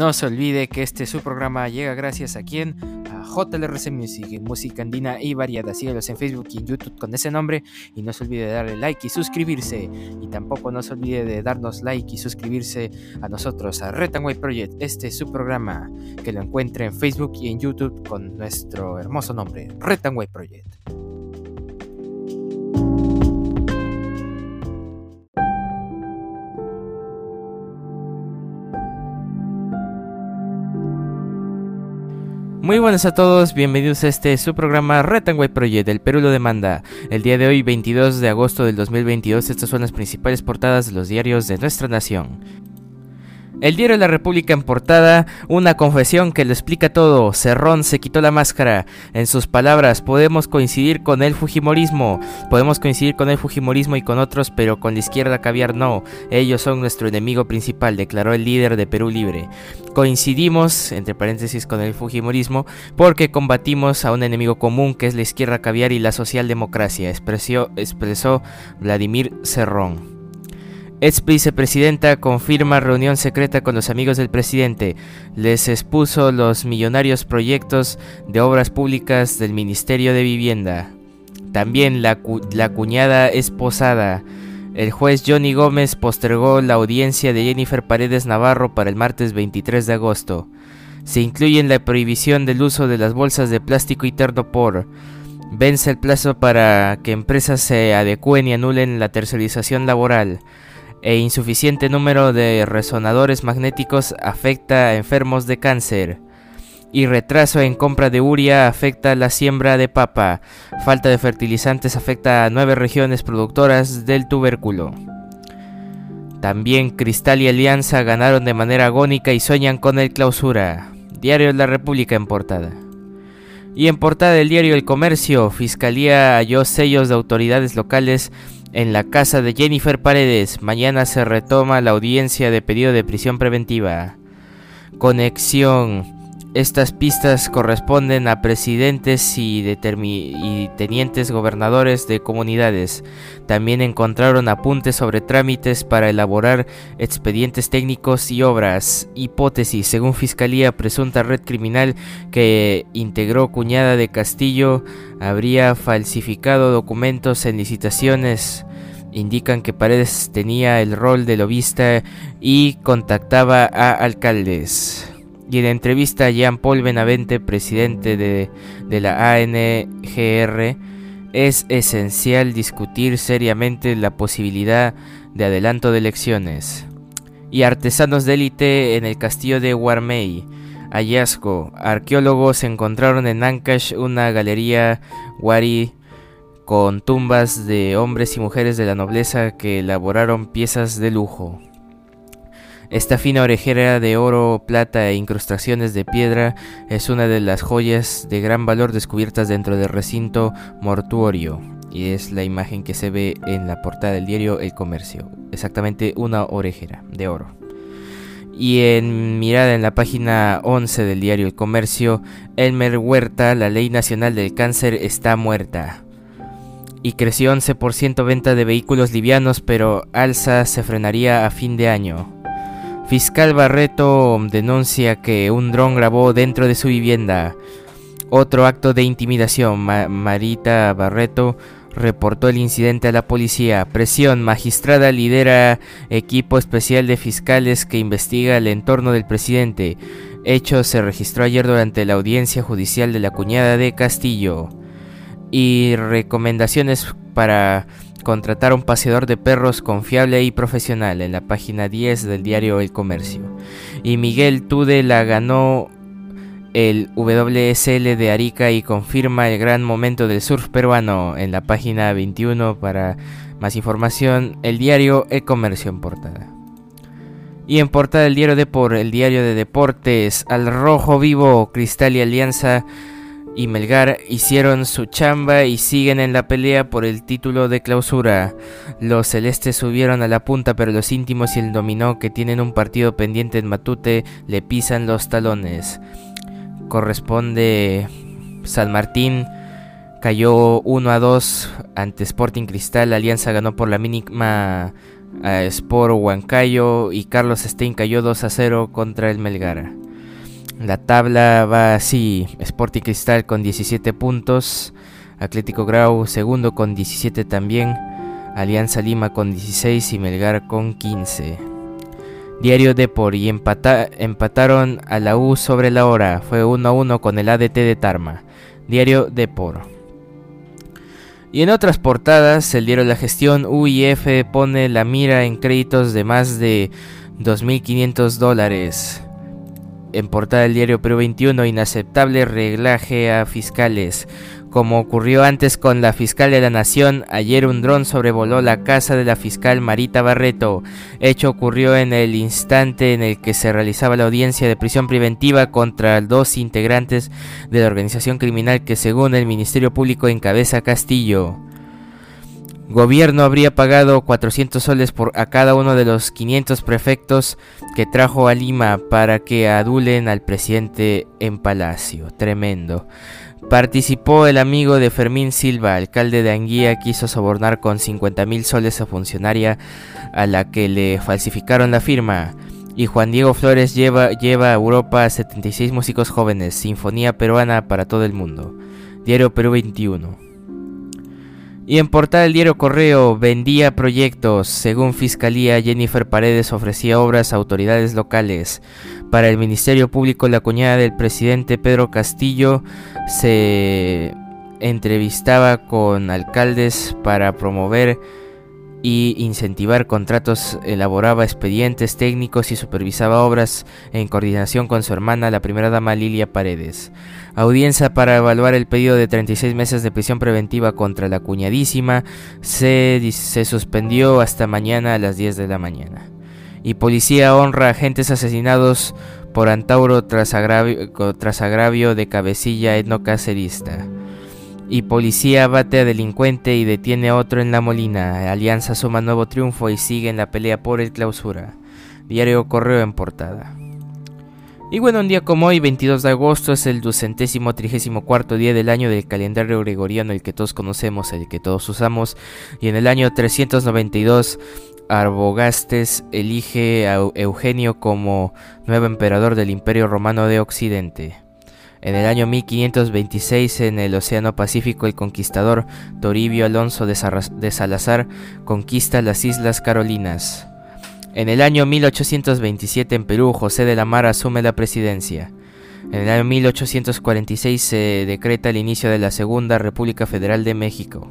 No se olvide que este su programa llega gracias a quien a JLRC Music, música andina y variada. Síguelos en Facebook y en YouTube con ese nombre y no se olvide de darle like y suscribirse. Y tampoco no se olvide de darnos like y suscribirse a nosotros, a Red Project, este es su programa, que lo encuentre en Facebook y en YouTube con nuestro hermoso nombre, Red Project. Muy buenas a todos, bienvenidos a este su programa Retangway Project, el Perú lo demanda. El día de hoy, 22 de agosto del 2022, estas son las principales portadas de los diarios de nuestra nación. El diario de la República en portada, una confesión que lo explica todo. Cerrón se quitó la máscara. En sus palabras, podemos coincidir con el Fujimorismo. Podemos coincidir con el Fujimorismo y con otros, pero con la izquierda caviar no. Ellos son nuestro enemigo principal, declaró el líder de Perú Libre. Coincidimos, entre paréntesis, con el Fujimorismo, porque combatimos a un enemigo común que es la izquierda caviar y la socialdemocracia, expresó, expresó Vladimir Cerrón. Ex vicepresidenta confirma reunión secreta con los amigos del presidente. Les expuso los millonarios proyectos de obras públicas del Ministerio de Vivienda. También la, cuñada esposada. El juez Johnny Gómez postergó la audiencia de Jennifer Paredes Navarro para el martes 23 de agosto. Se incluye en la prohibición del uso de las bolsas de plástico y por. Vence el plazo para que empresas se adecúen y anulen la tercerización laboral e insuficiente número de resonadores magnéticos afecta a enfermos de cáncer. Y retraso en compra de uria afecta la siembra de papa. Falta de fertilizantes afecta a nueve regiones productoras del tubérculo. También Cristal y Alianza ganaron de manera agónica y sueñan con el clausura. Diario La República en portada. Y en portada del diario El Comercio, Fiscalía halló sellos de autoridades locales en la casa de Jennifer Paredes, mañana se retoma la audiencia de pedido de prisión preventiva. Conexión. Estas pistas corresponden a presidentes y, tenientes gobernadores de comunidades. También encontraron apuntes sobre trámites para elaborar expedientes técnicos y obras. Hipótesis, según Fiscalía, presunta red criminal que integró Cuñada de Castillo habría falsificado documentos en licitaciones indican que Paredes tenía el rol de lobista y contactaba a alcaldes. Y en entrevista a Jean-Paul Benavente, presidente de, la ANGR, es esencial discutir seriamente la posibilidad de adelanto de elecciones. Y artesanos de élite en el castillo de Warmey. Hallazgo. Arqueólogos encontraron en Ancash una galería Wari con tumbas de hombres y mujeres de la nobleza que elaboraron piezas de lujo. Esta fina orejera de oro, plata e incrustaciones de piedra es una de las joyas de gran valor descubiertas dentro del recinto mortuorio y es la imagen que se ve en la portada del diario El Comercio, exactamente una orejera de oro. Y en mirada en la página 11 del diario El Comercio, Elmer Huerta, la ley nacional del cáncer está muerta. Y creció 11% venta de vehículos livianos, pero alza se frenaría a fin de año. Fiscal Barreto denuncia que un dron grabó dentro de su vivienda. Otro acto de intimidación. Marita Barreto reportó el incidente a la policía. Presión. Magistrada lidera equipo especial de fiscales que investiga el entorno del presidente. Hecho se registró ayer durante la audiencia judicial de la cuñada de Castillo. Y recomendaciones para contratar un paseador de perros confiable y profesional en la página 10 del diario El Comercio. Y Miguel Tude la ganó el WSL de Arica y confirma el gran momento del surf peruano en la página 21 para más información el diario El Comercio en portada. Y en portada el diario de por el diario de deportes al rojo vivo Cristal y Alianza y Melgar hicieron su chamba y siguen en la pelea por el título de clausura. Los celestes subieron a la punta, pero los íntimos y el dominó, que tienen un partido pendiente en Matute, le pisan los talones. Corresponde San Martín cayó 1 a 2 ante Sporting Cristal. Alianza ganó por la mínima a Sport Huancayo y Carlos Stein cayó 2 a 0 contra el Melgara. La tabla va así: Sporting Cristal con 17 puntos, Atlético Grau segundo con 17 también, Alianza Lima con 16 y Melgar con 15. Diario Depor y empataron a la U sobre la hora, fue 1 a 1 con el ADT de Tarma. Diario Depor. Y en otras portadas, el diario La Gestión UIF pone la mira en créditos de más de 2.500 dólares. En portada del diario Perú 21, inaceptable reglaje a fiscales. Como ocurrió antes con la fiscal de la Nación, ayer un dron sobrevoló la casa de la fiscal Marita Barreto. Hecho ocurrió en el instante en el que se realizaba la audiencia de prisión preventiva contra dos integrantes de la organización criminal que según el Ministerio Público encabeza Castillo. Gobierno habría pagado 400 soles por a cada uno de los 500 prefectos que trajo a Lima para que adulen al presidente en Palacio. Tremendo. Participó el amigo de Fermín Silva, alcalde de Anguía, quiso sobornar con 50 mil soles a funcionaria a la que le falsificaron la firma. Y Juan Diego Flores lleva, lleva a Europa a 76 músicos jóvenes, Sinfonía Peruana para todo el mundo. Diario Perú 21. Y en portada del diario Correo vendía proyectos. Según Fiscalía, Jennifer Paredes ofrecía obras a autoridades locales. Para el Ministerio Público, la cuñada del presidente Pedro Castillo se entrevistaba con alcaldes para promover y incentivar contratos, elaboraba expedientes técnicos y supervisaba obras en coordinación con su hermana, la primera dama Lilia Paredes. Audiencia para evaluar el pedido de 36 meses de prisión preventiva contra la cuñadísima se, suspendió hasta mañana a las 10 de la mañana. Y policía honra agentes asesinados por Antauro tras agravio, tras agravio de cabecilla etnocacerista. Y policía bate a delincuente y detiene a otro en la Molina. Alianza suma nuevo triunfo y sigue en la pelea por el clausura. Diario Correo en portada. Y bueno, un día como hoy, 22 de agosto, es el ducentésimo trigésimo cuarto día del año del calendario gregoriano, el que todos conocemos, el que todos usamos. Y en el año 392, Arbogastes elige a Eugenio como nuevo emperador del Imperio Romano de Occidente. En el año 1526, en el Océano Pacífico, el conquistador Toribio Alonso de, Salazar conquista las Islas Carolinas. En el año 1827, en Perú, José de la Mar asume la presidencia. En el año 1846 se decreta el inicio de la Segunda República Federal de México.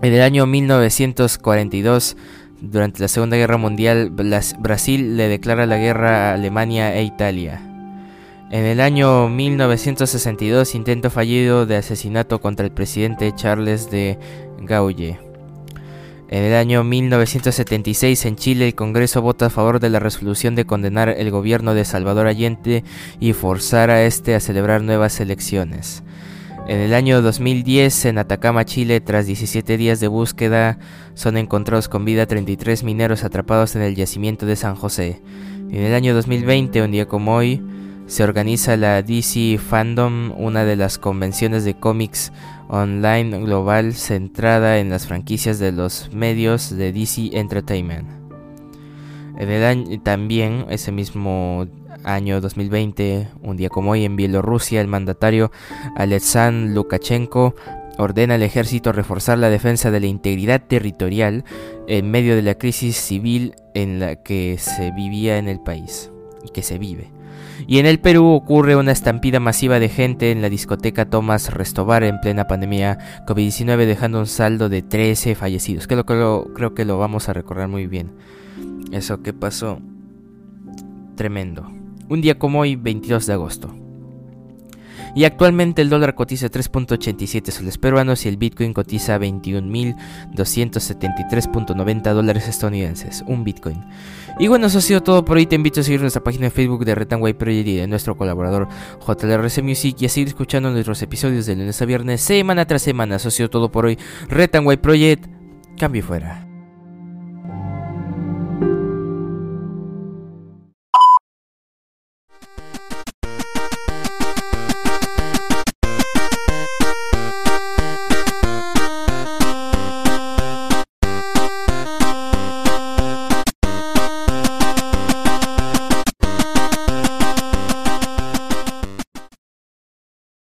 En el año 1942, durante la Segunda Guerra Mundial, Brasil le declara la guerra a Alemania e Italia. En el año 1962, intento fallido de asesinato contra el presidente Charles de Gaulle. En el año 1976, en Chile, el Congreso vota a favor de la resolución de condenar el gobierno de Salvador Allende y forzar a este a celebrar nuevas elecciones. En el año 2010, en Atacama, Chile, tras 17 días de búsqueda, son encontrados con vida 33 mineros atrapados en el yacimiento de San José. En el año 2020, un día como hoy, se organiza la DC Fandom, una de las convenciones de cómics online global centrada en las franquicias de los medios de DC Entertainment. También, ese mismo año 2020, un día como hoy en Bielorrusia, el mandatario Alexandr Lukashenko ordena al ejército reforzar la defensa de la integridad territorial en medio de la crisis civil en la que se vivía en el país y que se vive. Y en el Perú ocurre una estampida masiva de gente en la discoteca Tomás Restobar en plena pandemia COVID-19 dejando un saldo de 13 fallecidos. Creo creo que lo vamos a recordar muy bien. Eso que pasó. Tremendo. Un día como hoy, 22 de agosto. Y actualmente el dólar cotiza 3.87 soles peruanos y el Bitcoin cotiza 21.273.90 dólares estadounidenses. Un Bitcoin. Y bueno, eso ha sido todo por hoy. Te invito a seguir nuestra página de Facebook de Retanway Project y de nuestro colaborador JLRC Music y a seguir escuchando nuestros episodios de lunes a viernes, semana tras semana. Eso ha sido todo por hoy. Retanway Project, cambio fuera.